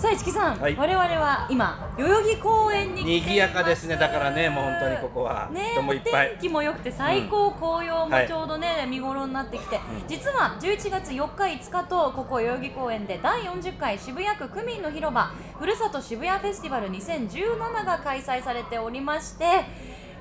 さあ市木さん、はい。我々は今代々木公園に来ています。賑やかですね。だからねもう本当にここはね人もいっぱい。天気も良くて最高紅葉もはい。ちょうどね、見頃になってきて、実は11月4日5日とここ代々木公園で第40回渋谷区区民の広場ふるさと渋谷フェスティバル2017が開催されておりまして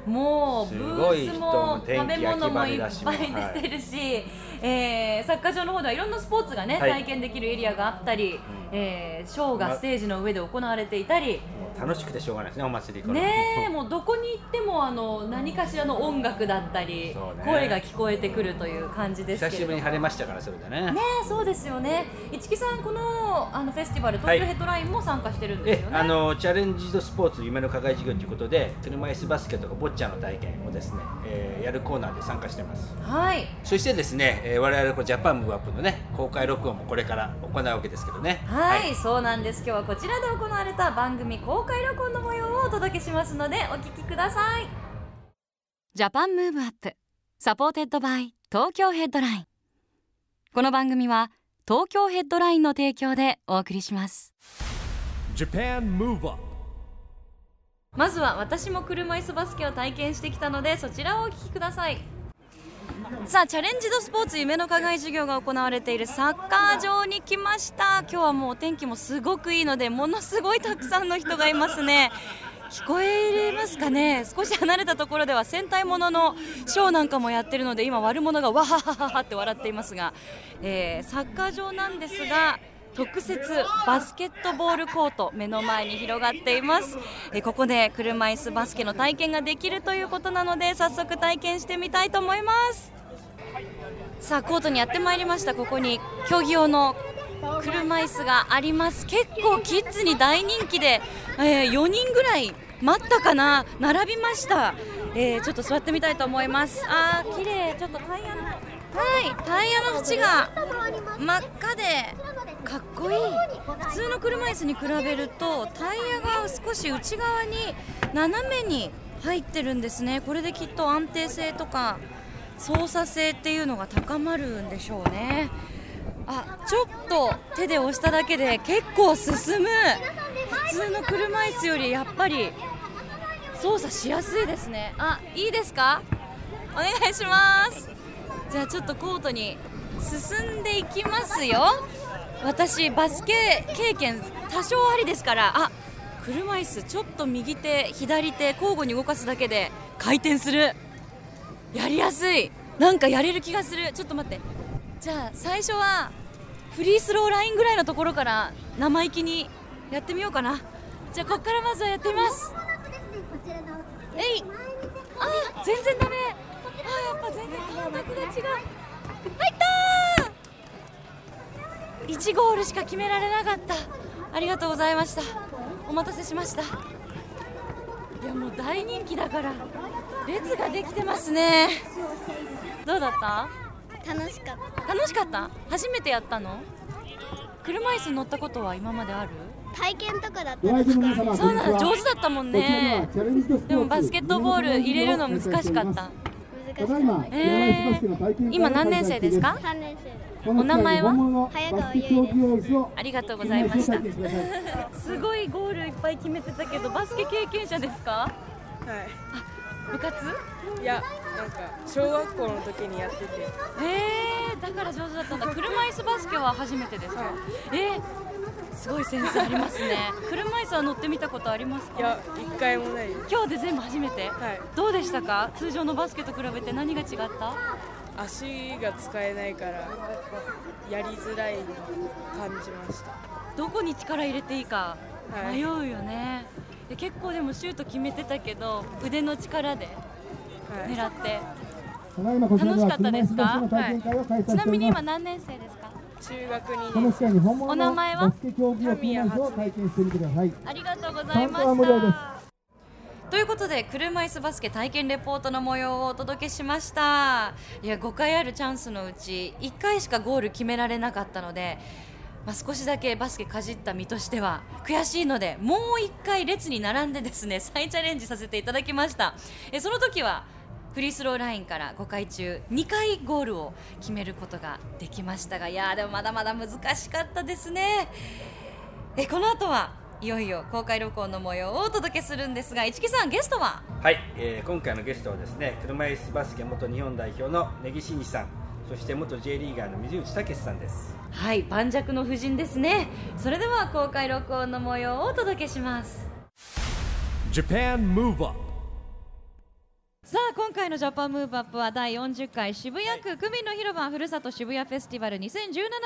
もうブースも食べ物もいっぱい。出てるし、えーサッカー場の方ではいろんなスポーツがね、はい体験できるエリアがあったり、えーショーがステージの上で行われていたり。楽しくてしょうがないですねお祭り行くの。ねえもうどこに行ってもあの何かしらの音楽だったり、ね。声が聞こえてくるという感じですけれども。久しぶりに晴れましたからそれでね。ねえそうですよね。市木さんこのあのフェスティバル東京ヘッドラインも参加してるんですよね、えあのチャレンジドスポーツ夢の課外事業ということで車椅子バスケとかボッチャの体験をですね、えーやるコーナーで参加してます。はい。そしてですね、えー我々こうジャパンムーブアップのね公開録音もこれから行うわけですけどね。はい、そうなんです。今日はこちらで行われた番組公開録音の模様をお届けしますのでお聞きください。 Japan Move Up supported by Tokyo Headline。この番組は東京ヘッドラインの提供でお送りします。Japan Move Up まずは私も車椅子バスケを体験してきたのでそちらをお聞きくださいさあチャレンジドスポーツ夢の課外授業が行われているサッカー場に来ました。今日はもうお天気もすごくいいのでものすごいたくさんの人がいますね。聞こえますかね？少し離れたところでは戦隊もののショーなんかもやってるので今悪者がわははははって笑っていますが、えーサッカー場なんですが特設バスケットボールコート目の前に広がっています。えここで車椅子バスケの体験ができるということなので早速体験してみたいと思います。さあコートにやってまいりました。ここに競技用の車椅子があります。結構キッズに大人気で、えー4人ぐらい待ったかな？並びました、えーちょっと座ってみたいと思います。あー綺麗。ちょっとタイヤのはい。タイヤの縁が真っ赤で。かっこいい。普通の車椅子に比べるとタイヤが少し内側に斜めに入ってるんですね。これできっと安定性とか操作性っていうのが高まるんでしょうね。あちょっと手で押しただけで結構進む。普通の車椅子よりやっぱり操作しやすいですね。あいいですか？お願いします。じゃあちょっとコートに進んでいきますよ。私バスケ経験多少ありですからあ車椅子ちょっと右手左手交互に動かすだけで回転する。やりやすい。なんかやれる気がする。ちょっと待って。じゃあ最初はフリースローラインぐらいのところから生意気にやってみようかな。じゃあここからまずはやってみます。えい。あ全然ダメ。あやっぱ全然感覚が違う。入ったー1ゴールしか決められなかった。ありがとうございました。お待たせしました。いやもう大人気だから列ができてますね。どうだった？楽しかった。楽しかった？初めてやったの？車椅子乗ったことは今まである？体験とかだったごら使える来場の皆様そうなの上手だったもんね。でもバスケットボール入れるの難しかった難したかっだいま、車椅子バスケの体験会を今何年生ですか？た3年生お名前は？早川バスケ競技用椅子をありがとうございました。すごいゴールいっぱい決めてたけどバスケ経験者ですか？は部活？い。いや、なんか小学校の時にやってて、えー、だから上手だったんだ。車椅子バスケは初めてですか、えー、すごいセンスありますね。車椅子は乗ってみたことありますか？いや、一回もない。今日で全部初めて、はい。どうでしたか？通常のバスケと比べて何が違った？足が使えないからやりづらいのを感じました。どこに力入れていいか？はい。迷うよね、で結構でもシュート決めてたけど腕の力ではい。狙って、ただい楽しかったですか？車椅子バスケの体験会を開催しております。ちなみに今何年生ですか？中学2この年お名の前は？バスケ競技を車椅子を体験してみてくださいありがとうございました。ということで車椅子バスケ体験レポートの模様をお届けしました。いや5回あるチャンスのうち1回しかゴール決められなかったので、まあ、少しだけバスケかじった身としては悔しいのでもう1回列に並んでですね再チャレンジさせていただきました。えその時はフリースローラインから5回中2回ゴールを決めることができましたがいやーでもまだまだ難しかったですね。えこの後はいよいよ公開録音の模様をお届けするんですが市木さんゲストは？はい、えー今回のゲストはですね車椅子バスケ元日本代表の根岸真二さんそして元 J リーガーの水内武さんです。はい盤石の夫人ですね。それでは公開録音の模様をお届けします。Japan Move Up さあ今回のジャパンムーブアップは第40回渋谷区区民の広場ふるさと渋谷フェスティバル2017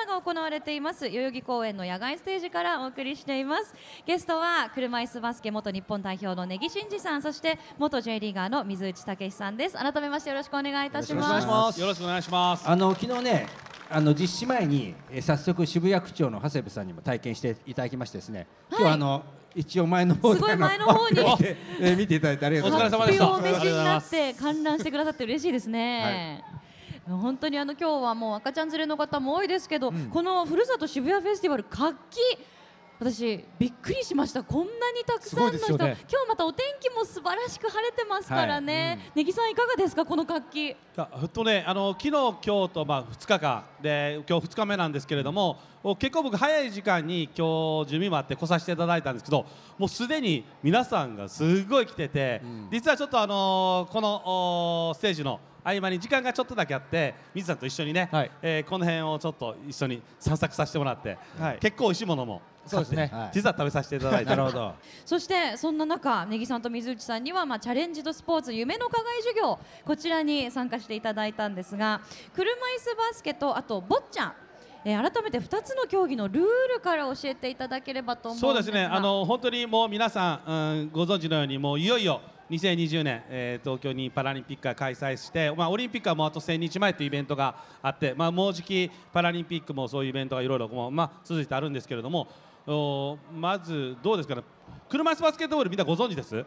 が行われています。代々木公園の野外ステージからお送りしています。ゲストは車椅子バスケ元日本代表の根木真二さんそして元 J リーガーの水内武さんです。改めましてよろしくお願いいたします。ます。よろしくお願いします。あの昨日ねあの実施前に、えー早速渋谷区長の長谷部さんにも体験していただきましてですね、今日はあの一応前の方ですごい前の方に。えー見ていただいてありがとうございます。お疲れ様でした発表お召しになって観覧してくださって嬉しいですね。本当にあの今日はもう赤ちゃん連れの方も多いですけど、このふるさと渋谷フェスティバル活気私びっくりしました。こんなにたくさんの人、ね。今日またお天気も素晴らしく晴れてますからね、ネギさんいかがですかこの活気。ふっとね、あの昨日、今日とまあ2日間で今日2日目なんですけれどもお結構僕早い時間に今日準備もあって来させていただいたんですけどもうすでに皆さんがすごい来てて、実はちょっとあのーこのステージの合間に時間がちょっとだけあって水さんと一緒にね、はい。えーこの辺をちょっと一緒に散策させてもらって、はい。結構美味しいものもそうですね。はい。実は食べさせていただいて。なるほど。そしてそんな中ネギさんと水内さんには、まあ、チャレンジドスポーツ夢の課外授業こちらに参加していただいたんですが車椅子バスケとあとボッチャ。えー改めて2つの競技のルールから教えていただければと思うんですが。そうですね、あの本当にもう皆さん、うん、ご存知のように、もういよいよ2020年、えー東京にパラリンピックが開催して、まあ、オリンピックはもうあと1000日前というイベントがあって、まあ、もうじきパラリンピックもそういうイベントがいろいろまあ、続いてあるんですけれども、おまずどうですかね、車椅子バスケットボール、みんなご存知です？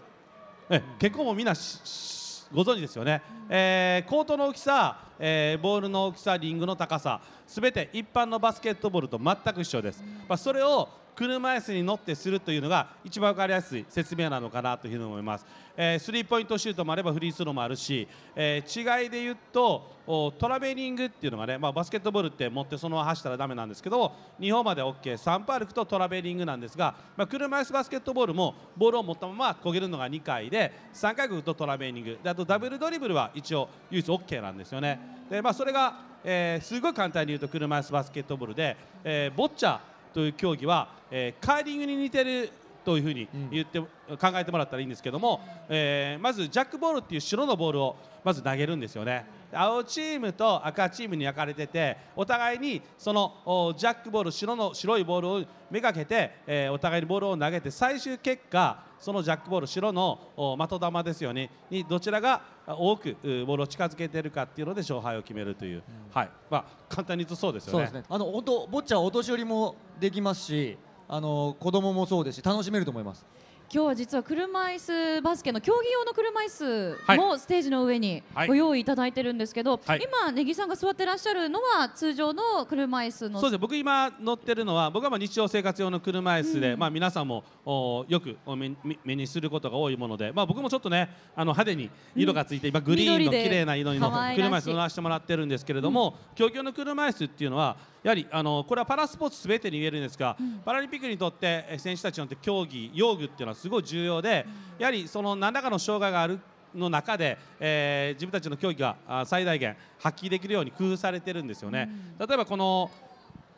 え結構もみんなご存知ですよね、えーコートの大きさ、えーボールの大きさ、リングの高さ、すべて一般のバスケットボールと全く一緒です。まあ、それを車椅子に乗ってするというのが一番分かりやすい説明なのかなというふうに思います、えースリーポイントシュートもあればフリースローもあるし、えー違いで言うとトラベリングっていうのがね、まあ、バスケットボールって持ってそのまま走ったらダメなんですけど2歩まで OK3 歩歩くとトラベリングなんですが、まあ、車椅子バスケットボールもボールを持ったまま漕げるのが2回で3回漕ぐとトラベリング。であとダブルドリブルは一応唯一 OK なんですよね。で、まあ、それが、えーすごい簡単に言うと車椅子バスケットボールで、えーボッチャという競技は、えーカーリングに似てるというふうに言って、考えてもらったらいいんですけども、えーまずジャックボールっていう白のボールをまず投げるんですよね。青チームと赤チームに分かれててお互いにそのおジャックボール白の白いボールをめがけて、えーお互いにボールを投げて最終結果そのジャックボール白のお的球ですよね。にどちらが多くうボールを近づけているかっていうので勝敗を決めるという、はい。まあ、簡単に言うとそうですよね。そうですね。あのボッチャはお年寄りもできますし、あの子供もそうですし楽しめると思います。今日は実は車椅子バスケの競技用の車椅子もステージの上にはい。ご用意いただいてるんですけど、はい。今根木さんが座ってらっしゃるのは通常の車椅子のそうです。ね僕今乗ってるのは僕はまあ日常生活用の車椅子で、まあ皆さんもおよくお目にすることが多いもので、まあ僕もちょっとねあの派手に色がついて、今グリーンの綺麗な色の車椅子乗らせてもらってるんですけれども、競技用の車椅子っていうのはやはりあのこれはパラスポーツすべてに言えるんですが、パラリンピックにとってえ選手たちにとって競技用具っていうのはすごい重要で、やはりその何らかの障害があるの中で、えー自分たちの競技があ最大限発揮できるように工夫されてるんですよね。例えばこの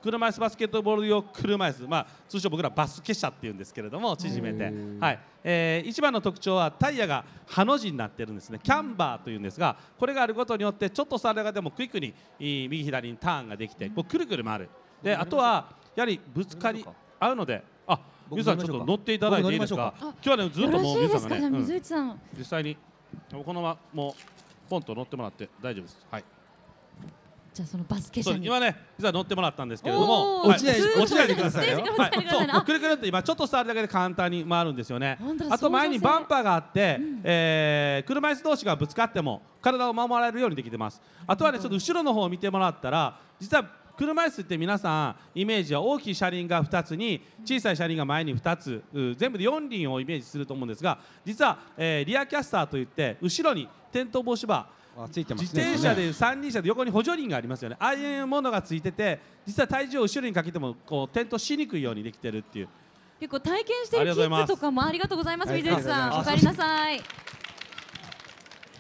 車椅子バスケットボール用車椅子、まあ、通称僕らバスケ車っていうんですけれども縮めて、はい。えー一番の特徴はタイヤがハの字になってるんですね。キャンバーというんですがこれがあることによってちょっと差がでもクイックに右左にターンができてこうくるくる回る。であとはやはりぶつかり合うのであ僕ゆうさんちょっと乗っていただいていいですか今日はねずっともうしいですか、ゆうさん。がね、うん、実際にこのままもうポンと乗ってもらって大丈夫です。はいじゃあそのバスケ車に。そう今ね実は乗ってもらったんですけれども、おーはい。落ちない落ちないでくださいよ。ステージから落ちないでくださいねそうくるくるって今ちょっと触るだけで簡単に回るんですよね。本当。だあと前にバンパーがあって、えー車椅子同士がぶつかっても体を守られるようにできてます。あとはねちょっと後ろの方を見てもらったら実は車椅子って皆さんイメージは大きい車輪が2つに小さい車輪が前に2つう全部で4輪をイメージすると思うんですが実は、えーリアキャスターといって後ろに転倒防止バーあついてますね。自転車で三輪車で横に補助輪がありますよね。ああいうものがついてて実は体重を後ろにかけてもこう転倒しにくいようにできてるっていう。結構体験しているキありがとうございますッズとかもありがとうございます。はい水内さんおありなさい。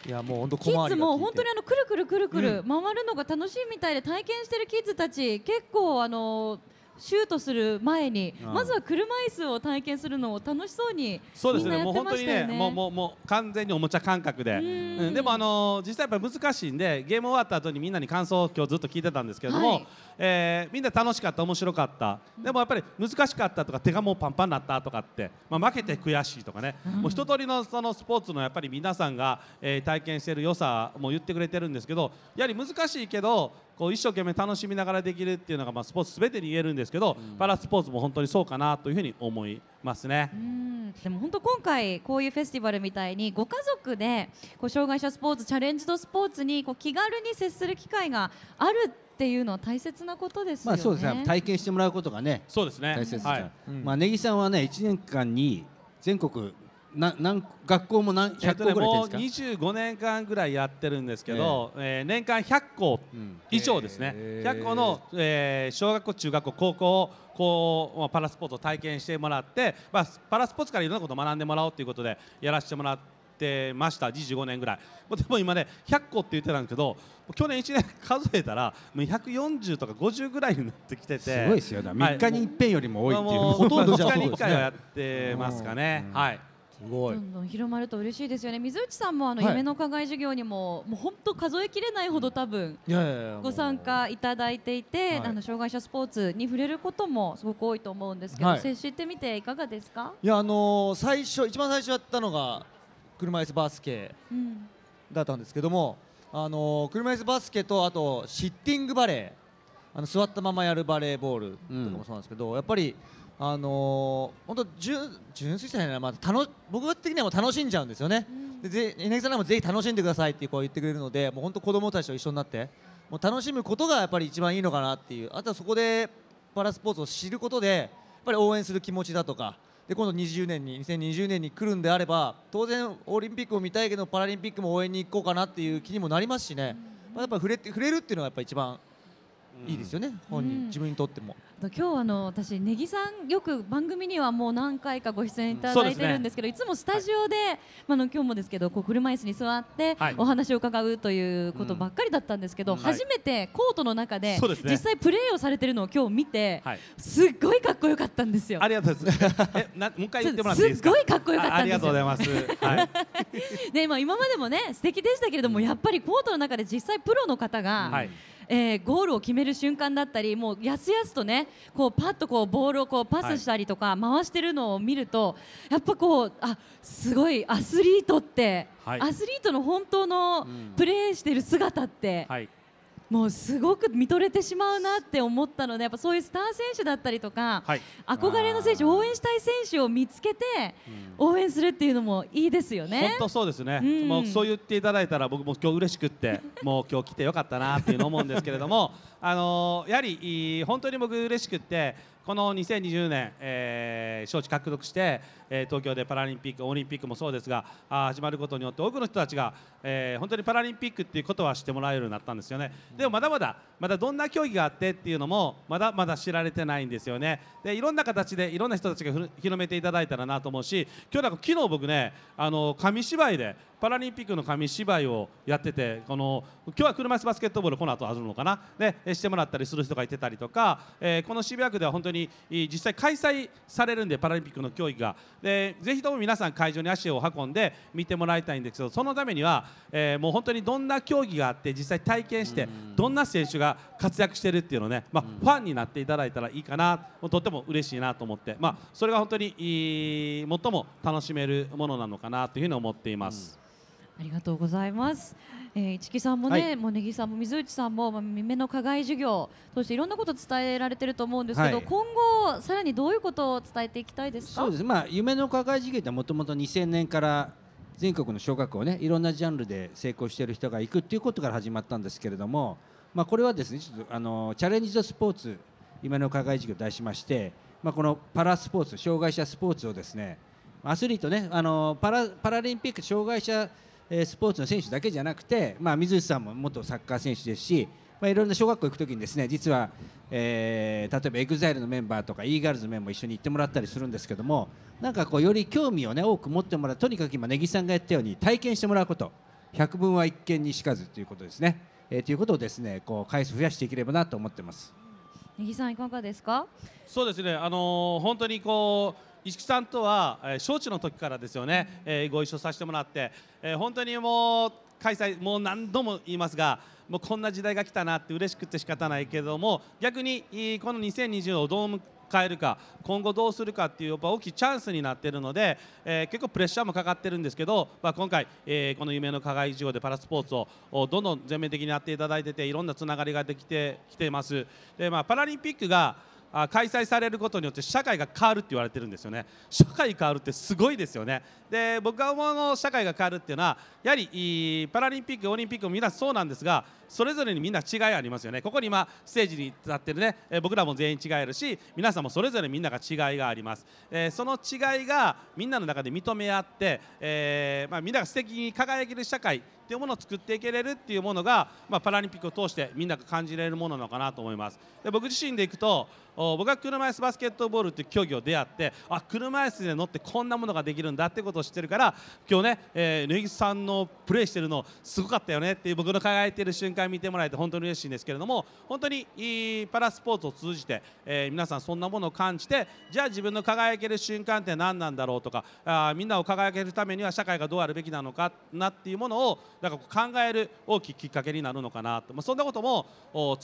いやもう本当キッズも本当にああのくるくるくるくる回るのが楽しいみたいで体験してるキッズたち結構あのシュートする前にああまずは車椅子を体験するのを楽しそうにそうですみんなやってね。もう本当にねねもうもうもう完全におもちゃ感覚で、ん。うん。でもあのー実際やっぱり難しいんでゲーム終わった後にみんなに感想を今日ずっと聞いてたんですけれども、はい。えーみんな楽しかった面白かった。でもやっぱり難しかったとか手がもうパンパンになったとかって、まあ、負けて悔しいとかね、もう一通りのそのスポーツのやっぱり皆さんが、えー体験している良さも言ってくれてるんですけどやはり難しいけどこう一生懸命楽しみながらできるっていうのが、まあ、スポーツすべてに言えるんですけど、パラスポーツも本当にそうかなというふうに思いますね。うん。でも本当今回こういうフェスティバルみたいにご家族でこう障害者スポーツチャレンジドスポーツにこう気軽に接する機会があるっていうのは大切なことですよね。まあそうですね。体験してもらうことがね。そうですね。大切はい。うんまあ根木さんはね1年間に全国な何学校も何100えっとね、もう校ぐらいやってるんですか、25年間ぐらいやってるんですけど、えー年間100校うん。以上ですね、へー100校の、えー小学校、中学校、高校をこう、まあ、パラスポーツを体験してもらって、まあ、パラスポーツからいろんなことを学んでもらおうということでやらせてもらってました、25年ぐらい。もうでも今ね、100校って言ってたんですけど、去年1年数えたら、もう140とか50ぐらいになってきてて、すごいですよね。はい。3日に一遍よりも多いっていう、まあもうほとんどじゃあ2日に1そうですね回はやってますかね。うんはいすごい。どんどん広まると嬉しいですよね。水内さんもあのはい。夢の課外授業にももう本当数えきれないほど多分ご参加いただいていて、はい。あの障害者スポーツに触れることもすごく多いと思うんですけど、はい。接してみていかがですか、いやあのー最初一番最初やったのが車椅子バスケうん、だったんですけども、あのー車椅子バスケとあとシッティングバレー。あの座ったままやるバレーボールとかもそうなんですけど、やっぱりあのー本当純純粋じゃないな、まあ、楽僕的にはもう楽しんじゃうんですよね。でぜ柳さんらもぜひ楽しんでくださいってこう言ってくれるのでもう本当子供たちと一緒になってもう楽しむことがやっぱり一番いいのかなっていう。あとはそこでパラスポーツを知ることでやっぱり応援する気持ちだとかで今度20年に2020年に来るんであれば当然オリンピックも見たいけどパラリンピックも応援に行こうかなっていう気にもなりますしね、まあ、やっぱ触れて触れるっていうのがやっぱ一番いいですよね、本人、うん自分にとっても。あと今日あの私ネギさんよく番組にはもう何回かご出演いただいてるんですけどいつもスタジオで、まあ、あの今日もですけどこう車椅子に座ってはいお話を伺うということばっかりだったんですけど、うん初めてコートの中で実際プレーをされてるのを今日見て、はいすっごいかっこよかったんですよあ。りがとうございます。え、な、もう一回言ってもらっていいですか？すっごいかっこよかったんですよあありがとうございます。はい。でまあ、今までもね素敵でしたけれどもやっぱりコートの中で実際プロの方が、はいえーゴールを決める瞬間だったりもうやすやすとねこうパッとこうボールをこうパスしたりとか回してるのを見るとやっぱこうあすごいアスリートって、はい。アスリートの本当のプレーしてる姿って、はい。もうすごく見とれてしまうなって思ったのでやっぱそういうスター選手だったりとか、はい。憧れの選手応援したい選手を見つけて応援するっていうのもいいですよね。本当そうですね、うん。もうそう言っていただいたら僕も今日嬉しくってもう今日来てよかったなっていうのを思うんですけれどもあのやはり本当に僕嬉しくってこの2020年、えー招致獲得して、えー東京でパラリンピックオリンピックもそうですがあ始まることによって多くの人たちが、えー本当にパラリンピックっていうことは知ってもらえるようになったんですよね。でもまだまだまだどんな競技があってっていうのもまだまだ知られてないんですよね。でいろんな形でいろんな人たちが広めていただいたらなと思うし今日なんか昨日僕ねあの紙芝居でパラリンピックの紙芝居をやっててこの今日は車椅子バスケットボールこの後あるのかな。でしてもらったりする人がいてたりとか、えーこの渋谷区では本当にい実際開催されるんでパラリンピックの競技が。でぜひとも皆さん会場に足を運んで見てもらいたいんですけどそのためには、えーもう本当にどんな競技があって実際体験してどんな選手が活躍してるっていうのをね、まあ、ファンになっていただいたらいいかなとっても嬉しいなと思って、まあ、それが本当に最も楽しめるものなのかなというふうに思っています。ありがとうございます。えー、市木さんもね、はいもう根木さんも水内さんも、まあ、夢の課外授業としていろんなこと伝えられてると思うんですけど、はい今後さらにどういうことを伝えていきたいですか？そうですまあ夢の課外授業ってもともと2000年から全国の小学校ねいろんなジャンルで成功している人が行くっていうことから始まったんですけれども、まあ、これはですねちょっとあのチャレンジドスポーツ夢の課外授業を題しまして、まあ、このパラスポーツ障害者スポーツをですねアスリートねあのパラパラリンピック障害者えースポーツの選手だけじゃなくて、まあ、水内さんも元サッカー選手ですし、まあ、いろんな小学校行くときにですね実は、えー例えば EXILE のメンバーとか e ガールズのメンバーも一緒に行ってもらったりするんですけどもなんかこうより興味を、ね、多く持ってもらうとにかく今根木さんがやったように体験してもらうこと百聞は一見にしかずということですね。えーということをですねこう回数増やしていければなと思ってます。根木さんいかがですか？そうですね、あのー本当にこう石木さんとは、えー、招致の時からですよね、えーご一緒させてもらって、えー本当にもう開催もう何度も言いますがもうこんな時代が来たなって嬉しくて仕方ないけども逆にこの2020をどう迎えるか今後どうするかっていうやっぱ大きいチャンスになっているので、えー結構プレッシャーもかかってるんですけど、まあ、今回、えーこの夢の課外授業でパラスポーツをどんどん全面的にやっていただいてていろんなつながりができてきています。で、まあ、パラリンピックが開催されることによって社会が変わるって言われてるんですよね。社会変わるってすごいですよね。で僕が思うの社会が変わるっていうのはやはりパラリンピックオリンピックもみんなそうなんですがそれぞれにみんな違いありますよね。ここに今ステージに立ってるねえ僕らも全員違えるし皆さんもそれぞれみんなが違いがあります、えーその違いがみんなの中で認め合って、えーまあ、みんなが素敵に輝ける社会っていうものを作っていけれるっていうものが、まあ、パラリンピックを通してみんなが感じられるものなのかなと思います。で僕自身でいくと僕は車椅子バスケットボールっていう競技を出会ってあ車椅子で乗ってこんなものができるんだってことを知ってるから今日ね、えー、根岸さんのプレーしてるのすごかったよねっていう僕の輝いてる瞬間見てもらえて本当に嬉しいんですけれども本当にいいパラスポーツを通じて、えー皆さんそんなものを感じてじゃあ自分の輝ける瞬間って何なんだろうとかあみんなを輝けるためには社会がどうあるべきなのかなっていうものをなんか考える大きいきっかけになるのかなと、まあ、そんなことも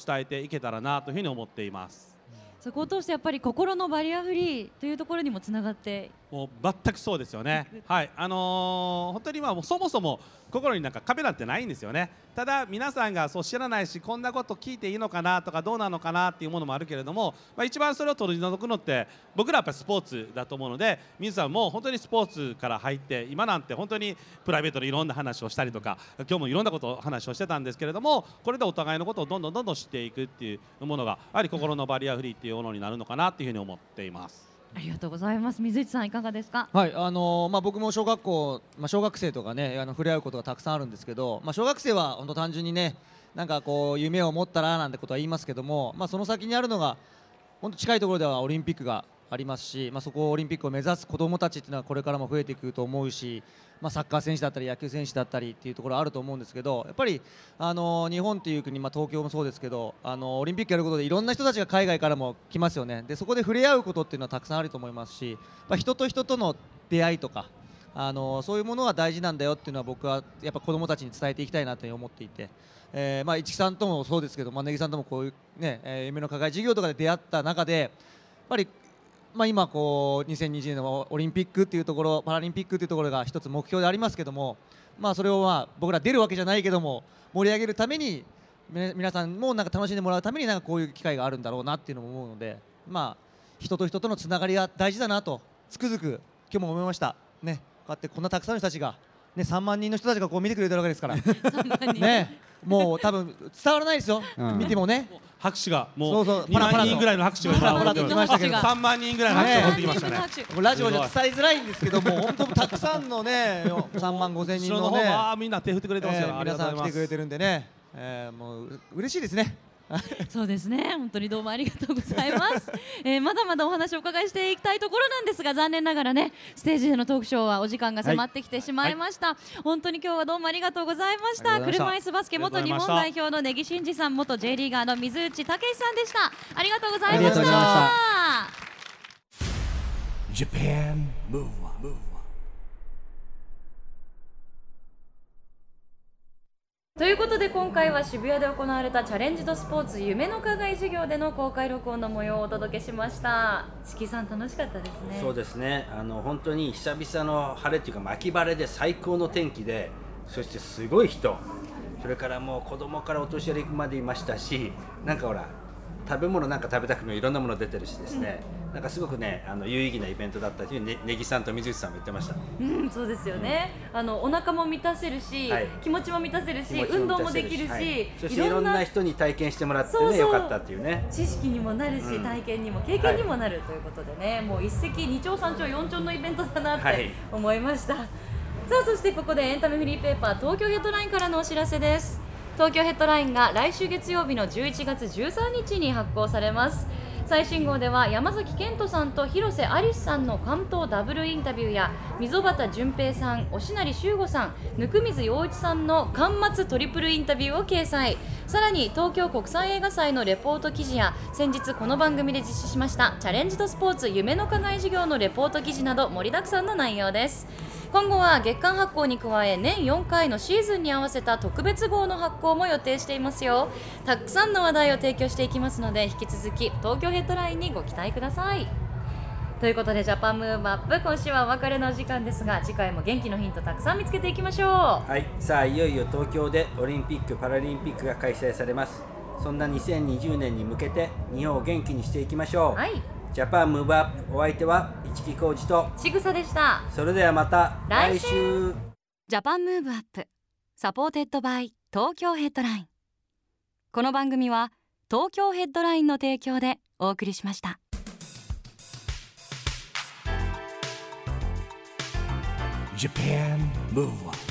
伝えていけたらなというふうに思っています。そこを通してやっぱり心のバリアフリーというところにもつながってもう全くそうですよね。はい、あのー本当にまあもうそもそも心になんか壁なんてないんですよね。ただ皆さんがそう知らないしこんなこと聞いていいのかなとかどうなのかなっていうものもあるけれども、まあ一番それを取り除くのって僕らはやっぱりスポーツだと思うので、水さんも本当にスポーツから入って今なんて本当にプライベートでいろんな話をしたりとか、今日もいろんなことを話をしてたんですけれども、これでお互いのことをどんどんどんどん知っていくっていうものがやはり心のバリアフリーっていうものになるのかなっていうふうに思っています。ありがとうございます。水内さんいかがですか？はいあのーまあ、僕も小学校、まあ、小学生とかねあの触れ合うことがたくさんあるんですけど、まあ、小学生は本当単純にねなんかこう夢を持ったらなんてことは言いますけども、まあ、その先にあるのが本当近いところではオリンピックがありますし、まあ、そこをオリンピックを目指す子どもたちっていうのはこれからも増えていくと思うし、まあ、サッカー選手だったり野球選手だったりっていうところあると思うんですけどやっぱり、あの日本っていう国、まあ、東京もそうですけど、あのオリンピックやることでいろんな人たちが海外からも来ますよね。でそこで触れ合うことっていうのはたくさんあると思いますし、まあ、人と人との出会いとかあのそういうものが大事なんだよっていうのは僕はやっぱ子どもたちに伝えていきたいなと思っていて、えーまあ、市木さんともそうですけど、まあ、根木さんともこういう、ねえー夢の課外授業とかで出会った中でやっぱり、まあ、今こう2020年のオリンピックというところパラリンピックというところが一つ目標でありますけども、まあ、それをまあ僕ら出るわけじゃないけども盛り上げるために皆さんもなんか楽しんでもらうためになんかこういう機会があるんだろうなっていうのも思うので、まあ、人と人とのつながりが大事だなとつくづく今日も思いました。ね、こうやってこんなたくさんの人たちが、ね、3万人の人たちがこう見てくれてるわけですから、ね、もう多分伝わらないですよ、うん。見てもね。拍手がもそううそう。2万人ぐらいの拍手がパラパラと来ましたけど。3万人ぐらいの拍手が起きてきましたね。もうラジオじゃ伝えづらいんですけども、本当たくさんのね、3万5千人後ろのね、みんな手振ってくれてますよ。えーありが皆とうございます。さん来てくれてるんでね、えーもうう嬉しいですね。そうですね。本当にどうもありがとうございます、えーまだまだお話をお伺いしていきたいところなんですが残念ながらねステージでのトークショーはお時間が迫ってきてしまいました、本当に今日はどうもありがとうございました。車椅子バスケ元日本代表の根木真嗣さん元 J リーガーの水内武さんでした。ありがとうございました Japan Move Up ということで今回は渋谷で行われたチャレンジドスポーツ夢の課外授業での公開録音の模様をお届けしました。四季さん楽しかったですね。そうですね。あの本当に久々の晴れっていうか秋晴れで最高の天気でそしてすごい人。それからもう子供からお年寄りまでいましたしなんかほら食べ物なんか食べたくもいろんなもの出てるしですね、なんかすごくねあの有意義なイベントだったというねねぎさんと水内さんも言ってました。うん、そうですよね。あのお腹も満たせるし、はい。気持ちも満たせるし、運動もできるし、はい。そしていろんな人に体験してもらってねよかったっていうね。知識にもなるし、うん。体験にも経験にもなるということでね、もう一石二鳥三鳥四鳥のイベントだなってはい。思いました、さあそしてここでエンタメフリーペーパー東京ヘッドラインからのお知らせです東京ヘッドラインが来週月曜日の11月13日に発行されます。最新号では山崎賢人さんと広瀬アリスさんの関東ダブルインタビューや溝端淳平さん、押成修吾さん、温水洋一さんの巻末トリプルインタビューを掲載。さらに東京国際映画祭のレポート記事や先日この番組で実施しましたチャレンジとスポーツ夢の課外授業のレポート記事など盛りだくさんの内容です。今後は月間発行に加え年4回のシーズンに合わせた特別号の発行も予定していますよ。たくさんの話題を提供していきますので引き続き東京ヘッドラインにご期待ください。ということで Japan Move Up 今週はお別れのお時間ですが次回も元気のヒントたくさん見つけていきましょう。はいさあいよいよ東京でオリンピック・パラリンピックが開催されます。そんな2020年に向けて日本を元気にしていきましょう、はいジャパンムーブアップお相手は市木浩二と。ちぐさでした。それではまた来週。来週。 Japan Move Up supported by Tokyo Headline。この番組は東京ヘッドラインの提供でお送りしました。Japan Move Up